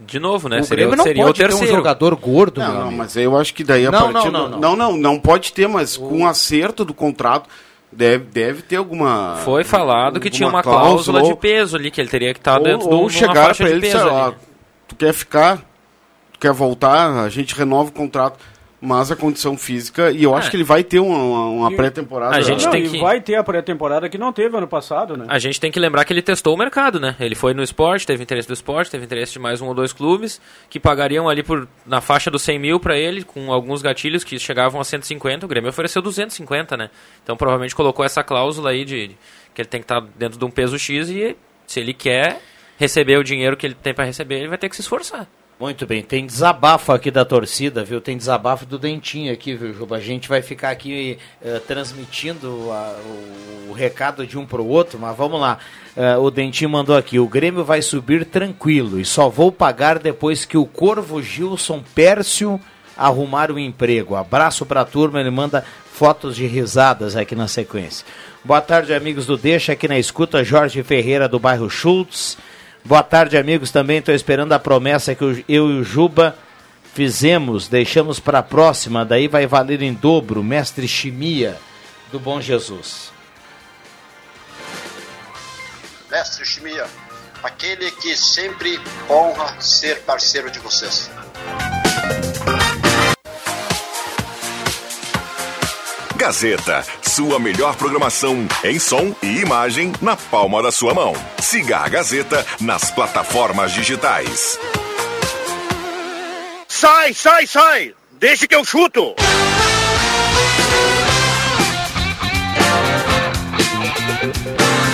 De novo, né? O seria, Grêmio não seria pode o terceiro. ter um jogador gordo, não, não mas eu acho que daí a não, partir... Não, não, não, não, não, não pode ter, mas o... com o acerto do contrato deve, deve ter alguma... Foi falado que tinha uma cláusula, ou... de peso ali, que ele teria que estar ou, dentro ou de uma chegar para ele, peso sei lá, tu quer ficar, tu quer voltar, a gente renova o contrato mas a condição física, e eu acho é. que ele vai ter uma, uma pré-temporada. A gente não, tem que... vai ter a pré-temporada que não teve ano passado, né? A gente tem que lembrar que ele testou o mercado, né? Ele foi no esporte, teve interesse do esporte, teve interesse de mais um ou dois clubes, que pagariam ali por na faixa dos 100 mil para ele, com alguns gatilhos que chegavam a 150, o Grêmio ofereceu 250, né? Então provavelmente colocou essa cláusula aí de que ele tem que estar tá dentro de um peso X e se ele quer receber o dinheiro que ele tem para receber, ele vai ter que se esforçar. Muito bem, tem desabafo aqui da torcida, viu? Tem desabafo do Dentinho aqui, viu, Juba? A gente vai ficar aqui uh, transmitindo a, o, o, recado de um para o outro, mas vamos lá. Uh, o Dentinho mandou aqui: o Grêmio vai subir tranquilo e só vou pagar depois que o Corvo Gilson Pércio arrumar o um emprego. Abraço para a turma, ele manda fotos de risadas aqui na sequência. Boa tarde, amigos do Deixa, aqui na escuta, Jorge Ferreira do bairro Schultz. Boa tarde, amigos. Também estou esperando a promessa que eu e o Juba fizemos, deixamos para a próxima, daí vai valer em dobro, mestre Chimia do Bom Jesus. Mestre Chimia, aquele que sempre honra ser parceiro de vocês. Gazeta, sua melhor programação em som e imagem na palma da sua mão. Siga a Gazeta nas plataformas digitais. Sai, sai, sai! Deixe que eu chuto!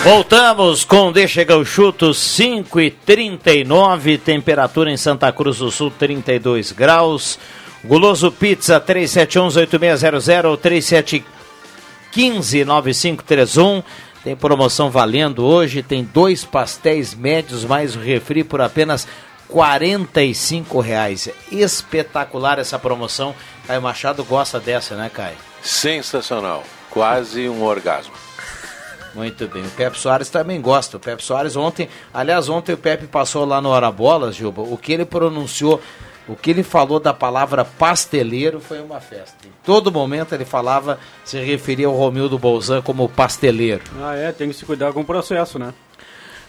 Voltamos com Deixa que eu chuto 5 e 39, temperatura em Santa Cruz do Sul 32 graus. Guloso Pizza 3711-8600, 3715-9531. Tem promoção valendo hoje, tem dois pastéis médios mais o refri por apenas R$ reais. Espetacular essa promoção. Caio Machado gosta dessa, né, Caio? Sensacional. Quase um orgasmo. Muito bem. O Pepe Soares também gosta. O Pepe Soares ontem, aliás, ontem o Pepe passou lá no Hora Bolas, Gilba. O que ele pronunciou, o que ele falou da palavra pasteleiro foi uma festa. Em todo momento ele falava, se referia ao Romildo Bolzan como pasteleiro. Ah, é, tem que se cuidar com o processo, né?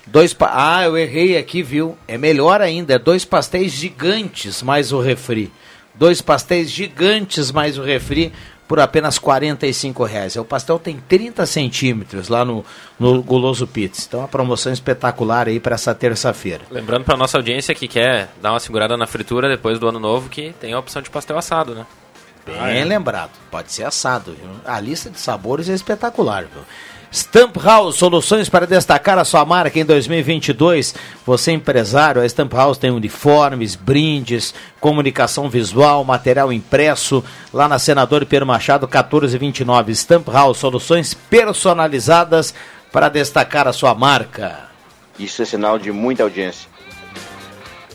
Dois pa... Ah, eu errei aqui, viu? É melhor ainda, é dois pastéis gigantes mais o refri. Dois pastéis gigantes mais o refri por apenas R$ reais. O pastel tem 30 centímetros lá no, no Guloso Pizza. Então, uma promoção espetacular aí para essa terça-feira. Lembrando para nossa audiência que quer dar uma segurada na fritura depois do ano novo, que tem a opção de pastel assado, né? Bem ah, é. lembrado, pode ser assado. Viu? A lista de sabores é espetacular. Viu? Stamp House, soluções para destacar a sua marca em 2022. Você empresário, a Stamp House tem uniformes, brindes, comunicação visual, material impresso, lá na Senador Pedro Machado 1429. Stamp House, soluções personalizadas para destacar a sua marca. Isso é sinal de muita audiência.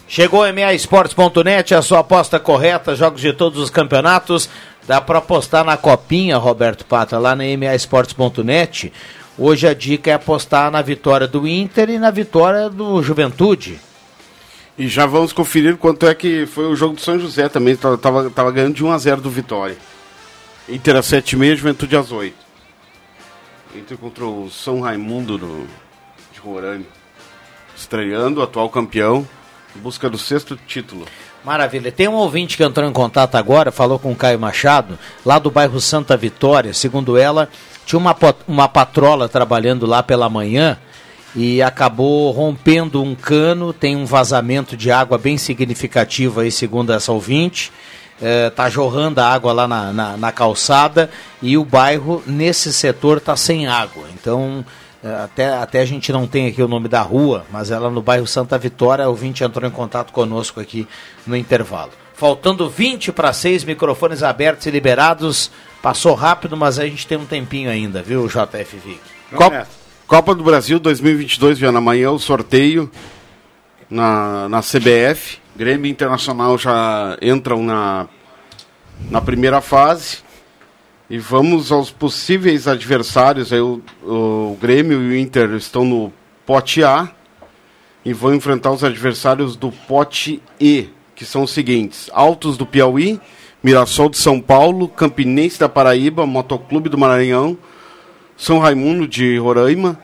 Chegou MAEsportes.net, a sua aposta correta, jogos de todos os campeonatos. Dá para apostar na copinha, Roberto Pata, lá na maesportes.net. Hoje a dica é apostar na vitória do Inter e na vitória do Juventude. E já vamos conferir quanto é que foi o jogo do São José também. Tava, tava ganhando de 1 a 0 do Vitória. Inter às 7h30, Juventude às 8 Inter contra o São Raimundo do, de Roraima. Estreando, atual campeão, em busca do sexto título. Maravilha. Tem um ouvinte que entrou em contato agora, falou com o Caio Machado, lá do bairro Santa Vitória. Segundo ela, tinha uma, uma patrola trabalhando lá pela manhã e acabou rompendo um cano. Tem um vazamento de água bem significativo aí, segundo essa ouvinte. É, jorrando a água lá na, na, na calçada e o bairro, nesse setor, está sem água. Então até, até a gente não tem aqui o nome da rua, mas ela no bairro Santa Vitória, o ouvinte entrou em contato conosco aqui no intervalo. Faltando 20 para 6, microfones abertos e liberados. Passou rápido, mas a gente tem um tempinho ainda, viu, JF Vic? Copa, Copa do Brasil 2022, Viana. Amanhã o sorteio na, na CBF. Grêmio Internacional já entram na, na primeira fase. E vamos aos possíveis adversários. Aí o, o Grêmio e o Inter estão no pote A e vão enfrentar os adversários do pote E, que são os seguintes: Altos do Piauí, Mirassol de São Paulo, Campinense da Paraíba, Motoclube do Maranhão, São Raimundo de Roraima,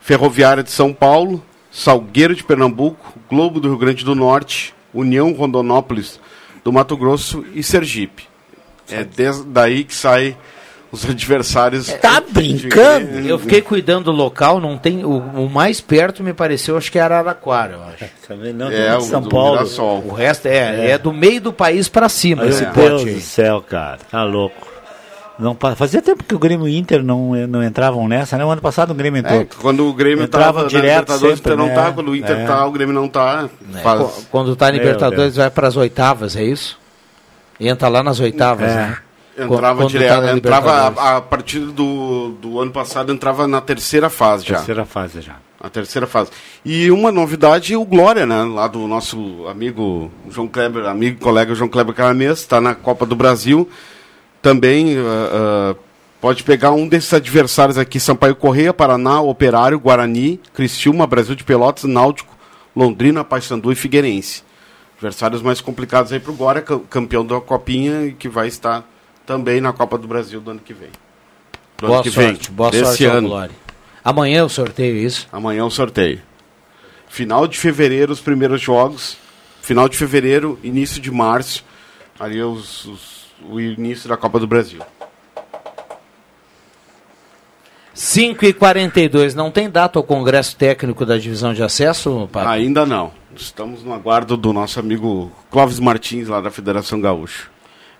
Ferroviária de São Paulo, Salgueiro de Pernambuco, Globo do Rio Grande do Norte, União Rondonópolis do Mato Grosso e Sergipe. É daí que sai os adversários. Tá brincando? Eu fiquei cuidando do local, não tem. O, o, mais perto me pareceu, acho que era Araraquara, eu acho. Também não, é, o São Paulo. Mirassol. O resto é, é, é. do meio do país para cima, esse Meu Deus do céu, cara, tá louco. Não, fazia tempo que o Grêmio e o Inter não, não entravam nessa, né? O ano passado o Grêmio entrou. É, quando o Grêmio estava direto, na Libertadores, sempre, não né? tá. Quando o Inter é. tá, o Grêmio não tá. É. Faz... Quando tá na Libertadores, vai para as oitavas, é isso? Entra lá nas oitavas, é. né? Entrava direto, tá entrava a, a, partir do, do ano passado, entrava na terceira fase já. Terceira fase já. A terceira fase. E uma novidade, o Glória, né? Lá do nosso amigo João Kleber, amigo e colega João Kleber Caramês, está na Copa do Brasil. Também uh, uh, pode pegar um desses adversários aqui, Sampaio Correia, Paraná, Operário, Guarani, Criciúma, Brasil de Pelotas, Náutico, Londrina, Paysandu e Figueirense. Adversários mais complicados aí para o Glória, campeão da Copinha e que vai estar também na Copa do Brasil do ano que vem. Do boa ano que sorte, vem, boa sorte ano. Glória. Amanhã é o sorteio, isso? Amanhã é o sorteio. Final de fevereiro, os primeiros jogos. Final de fevereiro, início de março. Ali é os, os, o início da Copa do Brasil. 5 e 42 não tem data o Congresso Técnico da Divisão de Acesso, Pato? Ainda não. Estamos no aguardo do nosso amigo Clóvis Martins, lá da Federação Gaúcha.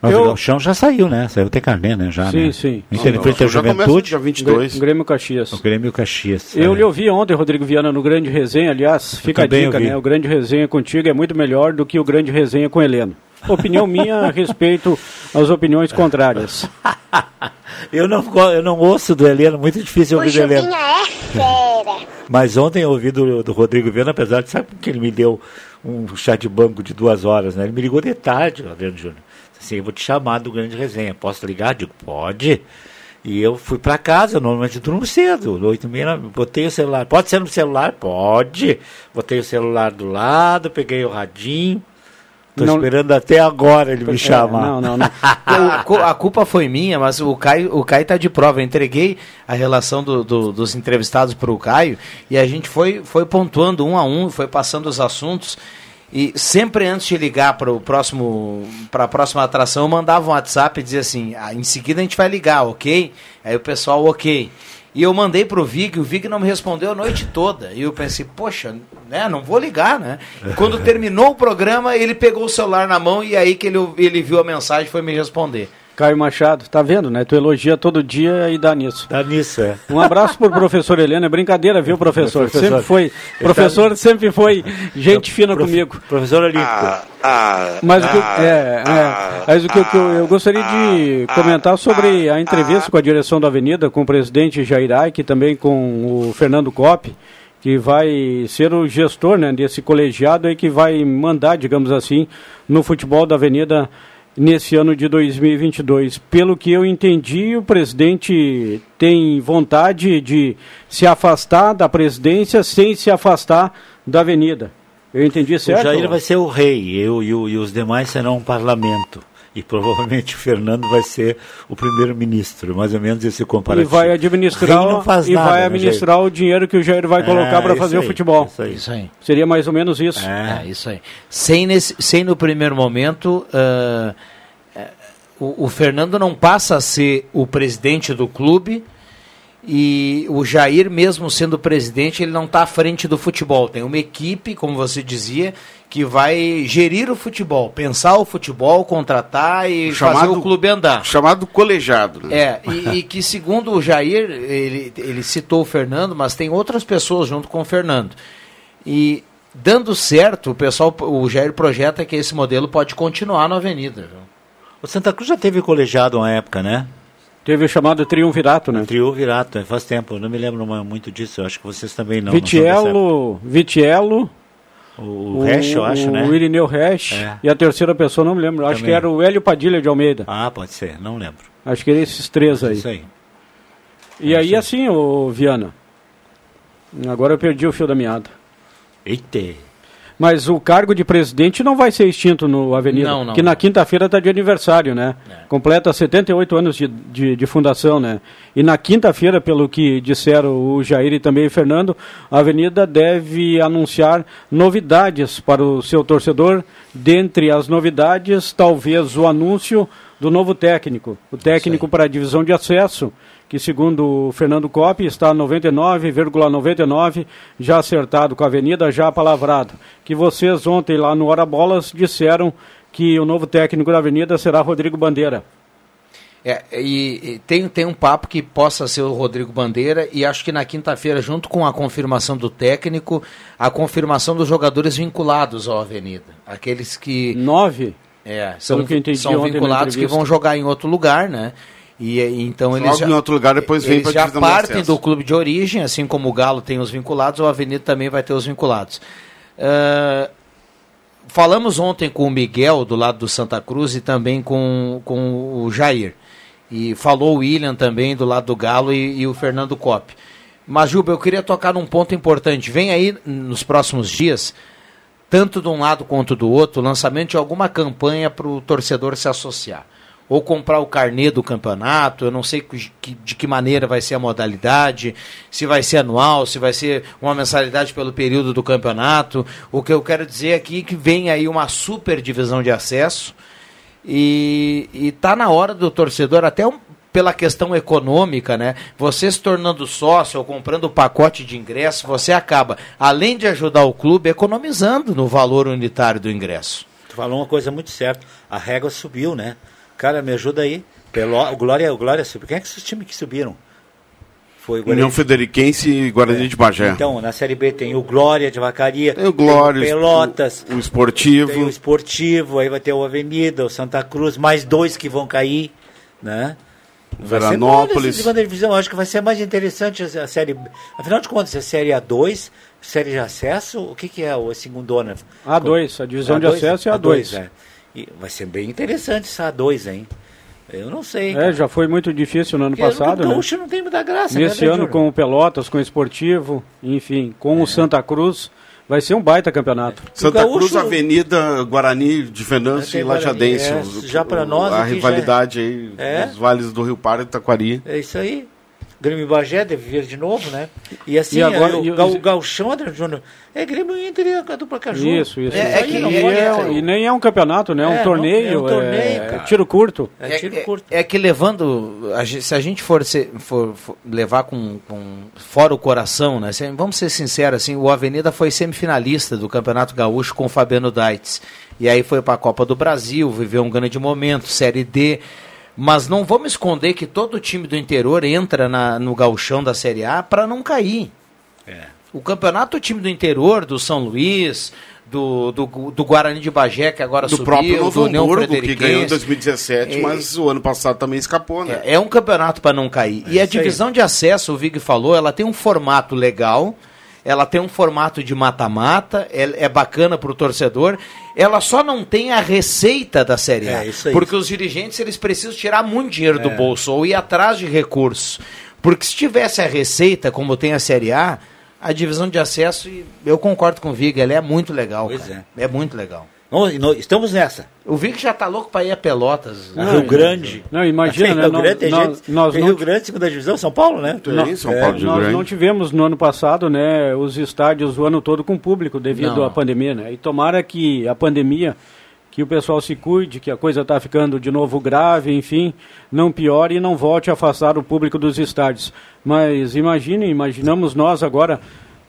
Mas eu... o chão já saiu, né? Saiu ter carnê, né? Já, sim, né? sim. Inter enfrenta a Juventude. Dia 22. Grêmio Caxias. O Grêmio Caxias. Eu é. lhe ouvi ontem, Rodrigo Viana, no Grande Resenha. Aliás, fica a dica, né? O Grande Resenha contigo é muito melhor do que o Grande Resenha com Heleno. Opinião minha a respeito às opiniões contrárias. eu, não, eu não ouço do Heleno, muito difícil ouvir do Heleno. é fera. Mas ontem eu ouvi do, do Rodrigo Viana, apesar de, sabe que ele me deu um chá de banco de duas horas, né? Ele me ligou de tarde, Adriano Júnior. Assim, eu vou te chamar do Grande Resenha, posso ligar? Digo, pode. E eu fui para casa, normalmente durmo cedo, oito e meia, botei o celular. Pode ser no celular? Pode. Botei o celular do lado, peguei o radinho. Tô não, esperando até agora ele me é, chamar. Não, não, não. a culpa foi minha, mas o Caio, o Caio tá de prova. Eu entreguei a relação do, do, dos entrevistados para o Caio e a gente foi, foi pontuando um a um, foi passando os assuntos. E sempre antes de ligar para o próximo para a próxima atração, eu mandava um WhatsApp e dizia assim: ah, em seguida a gente vai ligar, ok? Aí o pessoal, ok. E eu mandei pro Vig, o Vig não me respondeu a noite toda. E eu pensei, poxa, né, não vou ligar, né? E quando terminou o programa, ele pegou o celular na mão e aí que ele, ele viu a mensagem e foi me responder. Caio Machado, tá vendo, né? Tu elogia todo dia e dá nisso. Dá nisso, é. Um abraço pro professor Helena, é brincadeira, viu, professor? professor sempre foi, professor tá... sempre foi gente fina prof... comigo. Professor Olímpico. Ah, ah, mas o que, ah, é, é, mas o que, que eu, eu, gostaria de comentar sobre a entrevista com a direção da Avenida, com o presidente Jair Aik, e também com o Fernando Cop, que vai ser o gestor né, desse colegiado e que vai mandar, digamos assim, no futebol da Avenida nesse ano de 2022. Pelo que eu entendi, o presidente tem vontade de se afastar da presidência sem se afastar da avenida. Eu entendi certo? O Jair vai ser o rei, eu e, o, e os demais serão um parlamento. E provavelmente o Fernando vai ser o primeiro-ministro, mais ou menos esse comparativo. E vai administrar, e nada, vai né, administrar o dinheiro que o Jair vai colocar é, para fazer aí, o futebol. Isso aí. isso aí. Seria mais ou menos isso. É, é isso aí. Sem, nesse, sem no primeiro momento. Uh, o, o Fernando não passa a ser o presidente do clube e o Jair, mesmo sendo presidente, ele não está à frente do futebol. Tem uma equipe, como você dizia, que vai gerir o futebol, pensar o futebol, contratar e chamado, fazer o clube andar. Chamado colegiado. Né? É, e, e, que segundo o Jair, ele, ele citou o Fernando, mas tem outras pessoas junto com o Fernando. E dando certo, o pessoal, o Jair projeta que esse modelo pode continuar na Avenida. Viu? O Santa Cruz já teve colegiado uma época, né? Teve o chamado Triunvirato, né? Triunvirato, é, faz tempo, não me lembro muito disso, eu acho que vocês também não. Vitiello, não Vitiello, o, o Resch, eu acho, né? O Irineu Resch é. e a terceira pessoa, não me lembro, também. acho que era o Hélio Padilha de Almeida. Ah, pode ser, não lembro. Acho que eram esses três aí. Isso aí. E é aí, assim, o Viana, agora eu perdi o fio da meada. Eita! Mas o cargo de presidente não vai ser extinto no Avenida, não, não, que na quinta-feira está de aniversário, né? É. Completa 78 anos de, de, de fundação, né? E na quinta-feira, pelo que disseram o Jair e também o Fernando, a Avenida deve anunciar novidades para o seu torcedor. Dentre as novidades, talvez o anúncio do novo técnico, o técnico para a divisão de acesso, que segundo o Fernando Coppi está 99,99 ,99, já acertado com a Avenida, já palavrado. Que vocês ontem lá no Hora Bolas disseram que o novo técnico da Avenida será Rodrigo Bandeira. É, e, e, tem, tem um papo que possa ser o Rodrigo Bandeira e acho que na quinta-feira, junto com a confirmação do técnico, a confirmação dos jogadores vinculados à Avenida. Aqueles que. Nove? É, são, são vinculados que vão jogar em outro lugar, né? E então eles já, em outro lugar, depois já partem do clube de origem, assim como o Galo tem os vinculados, o Avenida também vai ter os vinculados. Uh, falamos ontem com o Miguel do lado do Santa Cruz e também com, com o Jair. E falou o William também do lado do Galo e, e o Fernando Cop. Mas, Juba, eu queria tocar num ponto importante. Vem aí nos próximos dias, tanto de um lado quanto do outro, o lançamento de alguma campanha para o torcedor se associar ou comprar o carnê do campeonato. Eu não sei que, de que maneira vai ser a modalidade, se vai ser anual, se vai ser uma mensalidade pelo período do campeonato. O que eu quero dizer aqui é que vem aí uma super divisão de acesso e está na hora do torcedor, até um, pela questão econômica, né? Você se tornando sócio ou comprando o pacote de ingresso, você acaba, além de ajudar o clube, economizando no valor unitário do ingresso. Tu falou uma coisa muito certa. A régua subiu, né? Cara, me ajuda aí. Pelo, o Glória, o Glória subiu. Quem é que esses times que subiram? Foi o União Federiquense e Guarani é. de Bagé. Então, na Série B tem o Glória de Vacaria, tem o Glória, tem o Pelotas, o, o Esportivo. Tem o Esportivo, aí vai ter o Avenida, o Santa Cruz, mais dois que vão cair, né? Veranópolis. Segunda divisão, acho que vai ser mais interessante a série. Afinal de contas, a série A2, série de acesso, o que, que é o segundo ano? A2, a divisão A2, de acesso é A2. A2 é. E vai ser bem interessante essa A2, hein? Eu não sei. É, já foi muito difícil no ano Porque passado. O né? não tem muita graça. Nesse né, ano com o Pelotas, com o Esportivo, enfim, com é. o Santa Cruz. Vai ser um baita campeonato. Santa Gaúcho, Cruz, Avenida Guarani de Venâncio e Lajadense. É, já para nós. A rivalidade já... aí é. dos vales do Rio Pardo e Taquari. É isso aí. Grêmio Bagé deve vir de novo, né? E assim, e agora, o, o, o Galchão, André Júnior, é Grêmio Inter e a dupla Caju. Isso, isso. É, é que, e, é, e, nem é um campeonato, né? É um é, torneio. Não, é um torneio, é, tiro curto. É, tiro curto. É, que levando, a gente, se a gente for, ser, for, for levar com, com, fora o coração, né? Se, vamos ser sinceros, assim, o Avenida foi semifinalista do Campeonato Gaúcho com o Fabiano Daitz. E aí foi para a Copa do Brasil, viveu um grande momento, Série D. Mas não vamos esconder que todo time do interior entra na, no gauchão da Série A para não cair. É. O campeonato, o time do interior, do São Luís, do, do, do, Guarani de Bagé, que agora do subiu, próprio Novo do Hamburgo, que ganhou em 2017, é, mas o ano passado também escapou, né? É, é um campeonato para não cair. É e a divisão aí. de acesso, o Vig falou, ela tem um formato legal, ela tem um formato de mata-mata, é, é bacana para o torcedor. Ela só não tem a receita da Série A. É, porque os dirigentes eles precisam tirar muito dinheiro é. do bolso ou ir atrás de recursos. Porque se tivesse a receita, como tem a Série A, a divisão de acesso, eu concordo com o Viga, ela é muito legal. Pois cara. é. É muito legal. Estamos nessa. O Vic já está louco para ir a Pelotas. Não, Rio Grande. Não, imagina, né? Rio Grande, tem nós, gente, nós tem Rio Grande, segunda divisão, São Paulo, né? Tem, São Paulo é, Nós Grande. não tivemos no ano passado, né, os estádios o ano todo com público devido não. à pandemia, né? E tomara que a pandemia, que o pessoal se cuide, que a coisa está ficando de novo grave, enfim, não piore e não volte a afastar o público dos estádios. Mas imagine, imaginamos nós agora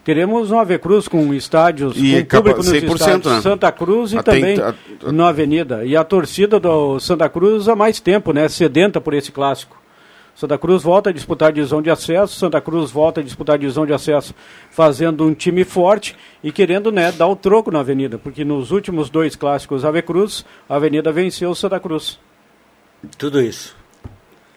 Queremos um Ave Cruz com estádios, e com público nos estádios. Né? Santa Cruz e também a, a, na Avenida. E a torcida do Santa Cruz há mais tempo, né? Sedenta por esse clássico. Santa Cruz volta a disputar a divisão de acesso, Santa Cruz volta a disputar a divisão de acesso fazendo um time forte e querendo né, dar o troco na Avenida, porque nos últimos dois clássicos Ave Cruz, a Avenida venceu o Santa Cruz. Tudo isso.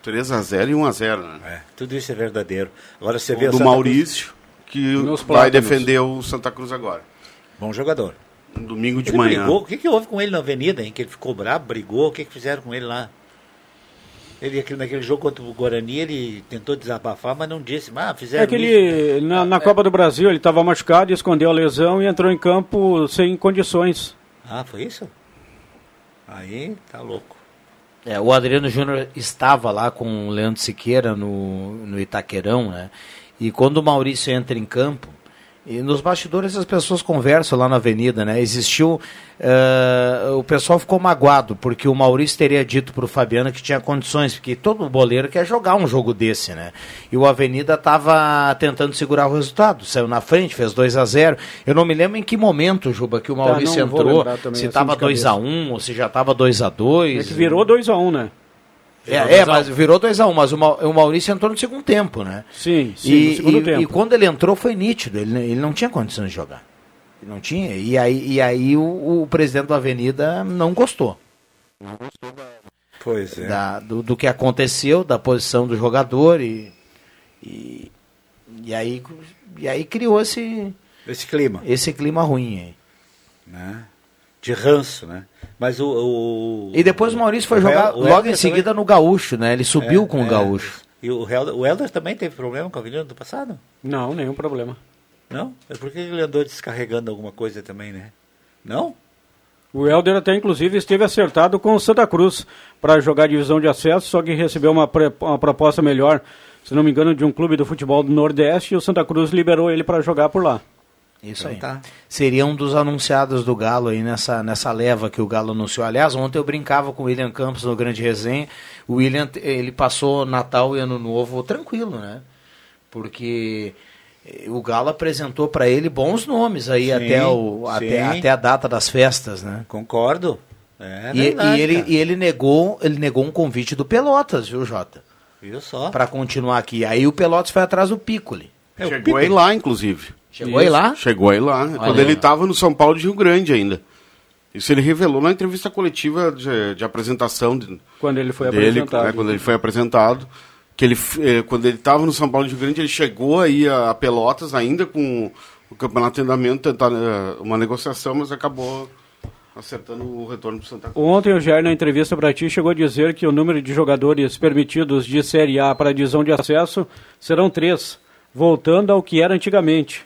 3 a 0 e 1 a 0 né? É, tudo isso é verdadeiro. Agora você vê o do Maurício. Cruz que vai defender o Santa Cruz agora. Bom jogador. Um domingo de ele manhã. Brigou. O que, que houve com ele na avenida, hein? Que ele ficou bravo, brigou. O que, que fizeram com ele lá? Ele aquele, naquele jogo contra o Guarani, ele tentou desabafar, mas não disse. Ah, fizeram é que ele, na, na é. Copa do Brasil, ele estava machucado, escondeu a lesão e entrou em campo sem condições. Ah, foi isso? Aí tá louco. É, o Adriano Júnior estava lá com o Leandro Siqueira no, no Itaquerão, né? E quando o Maurício entra em campo, e nos bastidores as pessoas conversam lá na avenida, né? Existiu. Uh, o pessoal ficou magoado, porque o Maurício teria dito para o Fabiano que tinha condições, porque todo boleiro quer jogar um jogo desse, né? E o Avenida estava tentando segurar o resultado, saiu na frente, fez 2 a 0 Eu não me lembro em que momento, Juba, que o tá, Maurício tá, entrou, se estava 2 a 1 um, ou se já estava 2 a 2 É que virou 2 a 1 um, né? É, é, mas virou 2x1, um, mas o, Maurício entrou no segundo tempo, né? Sim, sim, e, no segundo e, tempo. E quando ele entrou foi nítido, ele, ele não tinha condições de jogar. não tinha. E aí, e aí o, o presidente da Avenida não gostou. Não gostou da, pois é. Da, do, do, que aconteceu, da posição do jogador e, e, e, aí, e aí criou esse, esse clima. Esse clima ruim aí. Né? De ranço, né? Mas o, o, E depois o Maurício foi jogar Hel, logo em seguida também... no Gaúcho, né? Ele subiu é, com o é. Gaúcho. E o Helder, o Helder também teve problema com a Avenida do passado? Não, nenhum problema. Não? É porque ele andou descarregando alguma coisa também, né? Não? O Helder até inclusive esteve acertado com o Santa Cruz para jogar a divisão de acesso, só que recebeu uma, uma proposta melhor, se não me engano, de um clube do futebol do Nordeste e o Santa Cruz liberou ele para jogar por lá. Isso então, aí. Tá. Seria um dos anunciados do Galo aí nessa, nessa leva que o Galo anunciou. Aliás, ontem eu brincava com o William Campos no Grande Resenha. O William, ele passou Natal e Ano Novo tranquilo, né? Porque eh, o Galo apresentou para ele bons nomes aí sim, até, o, até, até a data das festas, né? Concordo. É e, verdade, e, ele, e ele negou ele negou um convite do Pelotas, viu, Jota? Viu só? Para continuar aqui. Aí o Pelotas foi atrás do Piccoli. É, Chegou aí lá, inclusive. Chegou aí lá? Chegou aí lá. Olha quando aí. ele estava no São Paulo de Rio Grande ainda. Isso ele revelou na entrevista coletiva de, de apresentação. De, quando ele foi dele, apresentado. Né, quando ele foi apresentado. Que ele, eh, quando ele estava no São Paulo de Rio Grande, ele chegou aí a, a Pelotas ainda com o campeonato em andamento, tentar uh, uma negociação, mas acabou acertando o retorno para Santa Cruz. Ontem o Jair, na entrevista para ti, chegou a dizer que o número de jogadores permitidos de Série A para a divisão de acesso serão três, voltando ao que era antigamente.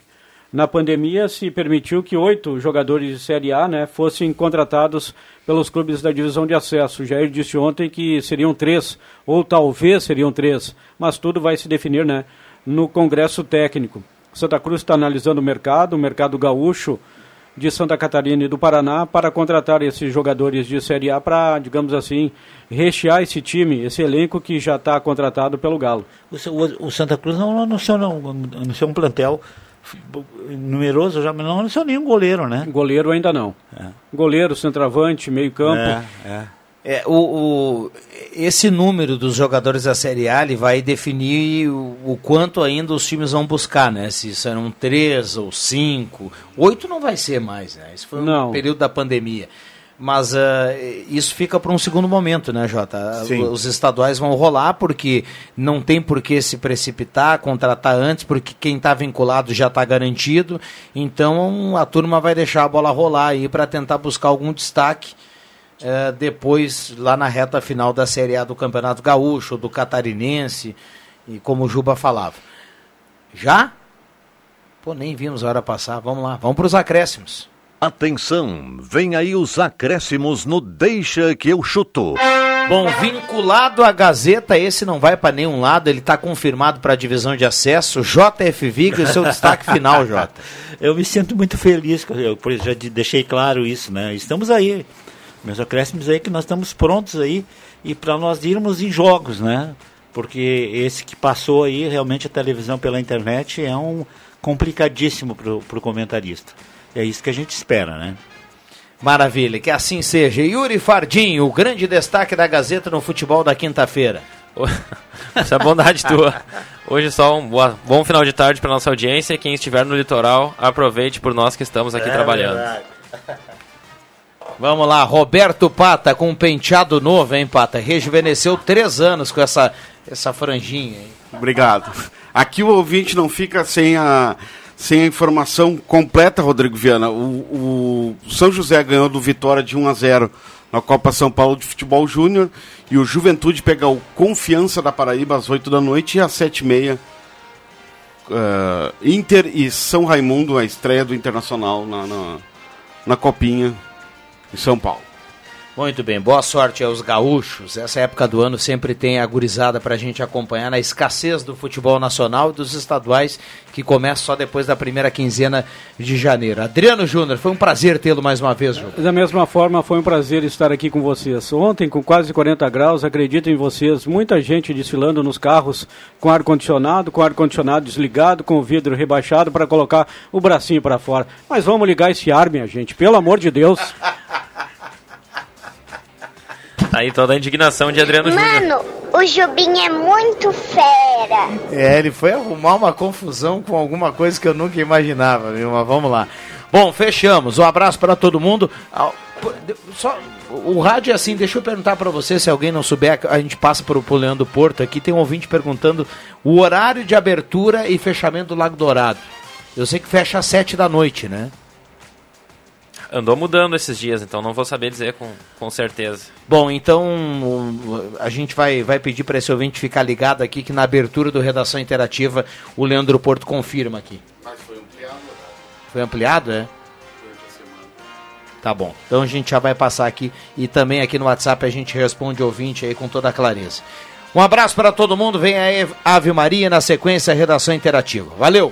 Na pandemia, se permitiu que oito jogadores de Série A né, fossem contratados pelos clubes da divisão de acesso. Jair disse ontem que seriam três, ou talvez seriam três, mas tudo vai se definir né, no Congresso Técnico. Santa Cruz está analisando o mercado, o mercado gaúcho de Santa Catarina e do Paraná para contratar esses jogadores de Série A para, digamos assim, rechear esse time, esse elenco que já está contratado pelo Galo. O, o, o, Santa Cruz não anunciou, não, anunciou um plantel numeroso já, mas não anunciou nenhum goleiro, né? Goleiro ainda não. É. Goleiro, centroavante, meio campo. É, é. É, o, o, esse número dos jogadores da Série A ele vai definir o, o, quanto ainda os times vão buscar, né? Se serão três ou cinco. Oito não vai ser mais, né? Isso foi não. um período da pandemia. Mas uh, isso fica para um segundo momento, né, Jota? Sim. Os estaduais vão rolar porque não tem por que se precipitar, contratar antes, porque quem está vinculado já está garantido. Então a turma vai deixar a bola rolar aí para tentar buscar algum destaque é, depois lá na reta final da Série A do Campeonato Gaúcho, do Catarinense, e como o Juba falava. Já? Pô, nem vimos a hora passar. Vamos lá, vamos para os acréscimos. Atenção, vem aí os acréscimos no Deixa que eu chuto. Bom, vinculado à Gazeta, esse não vai para nenhum lado, ele está confirmado para a divisão de acesso. JF Vigo, seu destaque final, Jota. Eu me sinto muito feliz, eu já deixei claro isso, né? Estamos aí meus acréscimos aí que nós estamos prontos aí e para nós irmos em jogos, né? Porque esse que passou aí, realmente a televisão pela internet é um complicadíssimo para o comentarista. É isso que a gente espera, né? Maravilha, que assim seja. Yuri Fardinho, o grande destaque da Gazeta no futebol da quinta-feira. Essa é bondade tua. Hoje só um bom final de tarde para nossa audiência. Quem estiver no litoral, aproveite por nós que estamos aqui é trabalhando. Verdade. Vamos lá, Roberto Pata com um penteado novo, hein, Pata? Rejuvenesceu três anos com essa, essa franjinha. Hein? Obrigado. Aqui o ouvinte não fica sem a, sem a informação completa, Rodrigo Viana. O, o São José ganhou do Vitória de 1 a 0 na Copa São Paulo de Futebol Júnior e o Juventude pega o Confiança da Paraíba às 8 da noite e às 7 e meia uh, Inter e São Raimundo, a estreia do Internacional na, na, na Copinha em São Paulo. Muito bem, boa sorte aos gaúchos. Essa época do ano sempre tem a gurizada para a gente acompanhar na escassez do futebol nacional e dos estaduais, que começa só depois da primeira quinzena de janeiro. Adriano Júnior, foi um prazer tê-lo mais uma vez, Júnior. Da mesma forma, foi um prazer estar aqui com vocês. Ontem, com quase 40 graus, acredito em vocês, muita gente desfilando nos carros com ar-condicionado, com ar-condicionado desligado, com o vidro rebaixado para colocar o bracinho para fora. Mas vamos ligar esse ar, minha gente, pelo amor de Deus. Tá aí toda a indignação de Adriano Júnior. Mano, o Jubim é muito fera. É, ele foi arrumar uma confusão com alguma coisa que eu nunca imaginava, viu? Mas vamos lá. Bom, fechamos. Um abraço para todo mundo. Só o rádio é assim, deixa eu perguntar para você, se alguém não souber, a gente passa para o Leandro Porto aqui, tem um ouvinte perguntando o horário de abertura e fechamento do Lago Dourado. Eu sei que fecha às sete da noite, né? Andou mudando esses dias, então não vou saber dizer com, com certeza. Bom, então a gente vai, vai pedir para esse ouvinte ficar ligado aqui que na abertura do Redação Interativa o Leandro Porto confirma aqui. Mas foi ampliado. Né? Foi ampliado, é? Tá bom. Então a gente já vai passar aqui e também aqui no WhatsApp a gente responde o ouvinte aí com toda a clareza. Um abraço para todo mundo. Vem aí Ave Maria na sequência Redação Interativa. Valeu!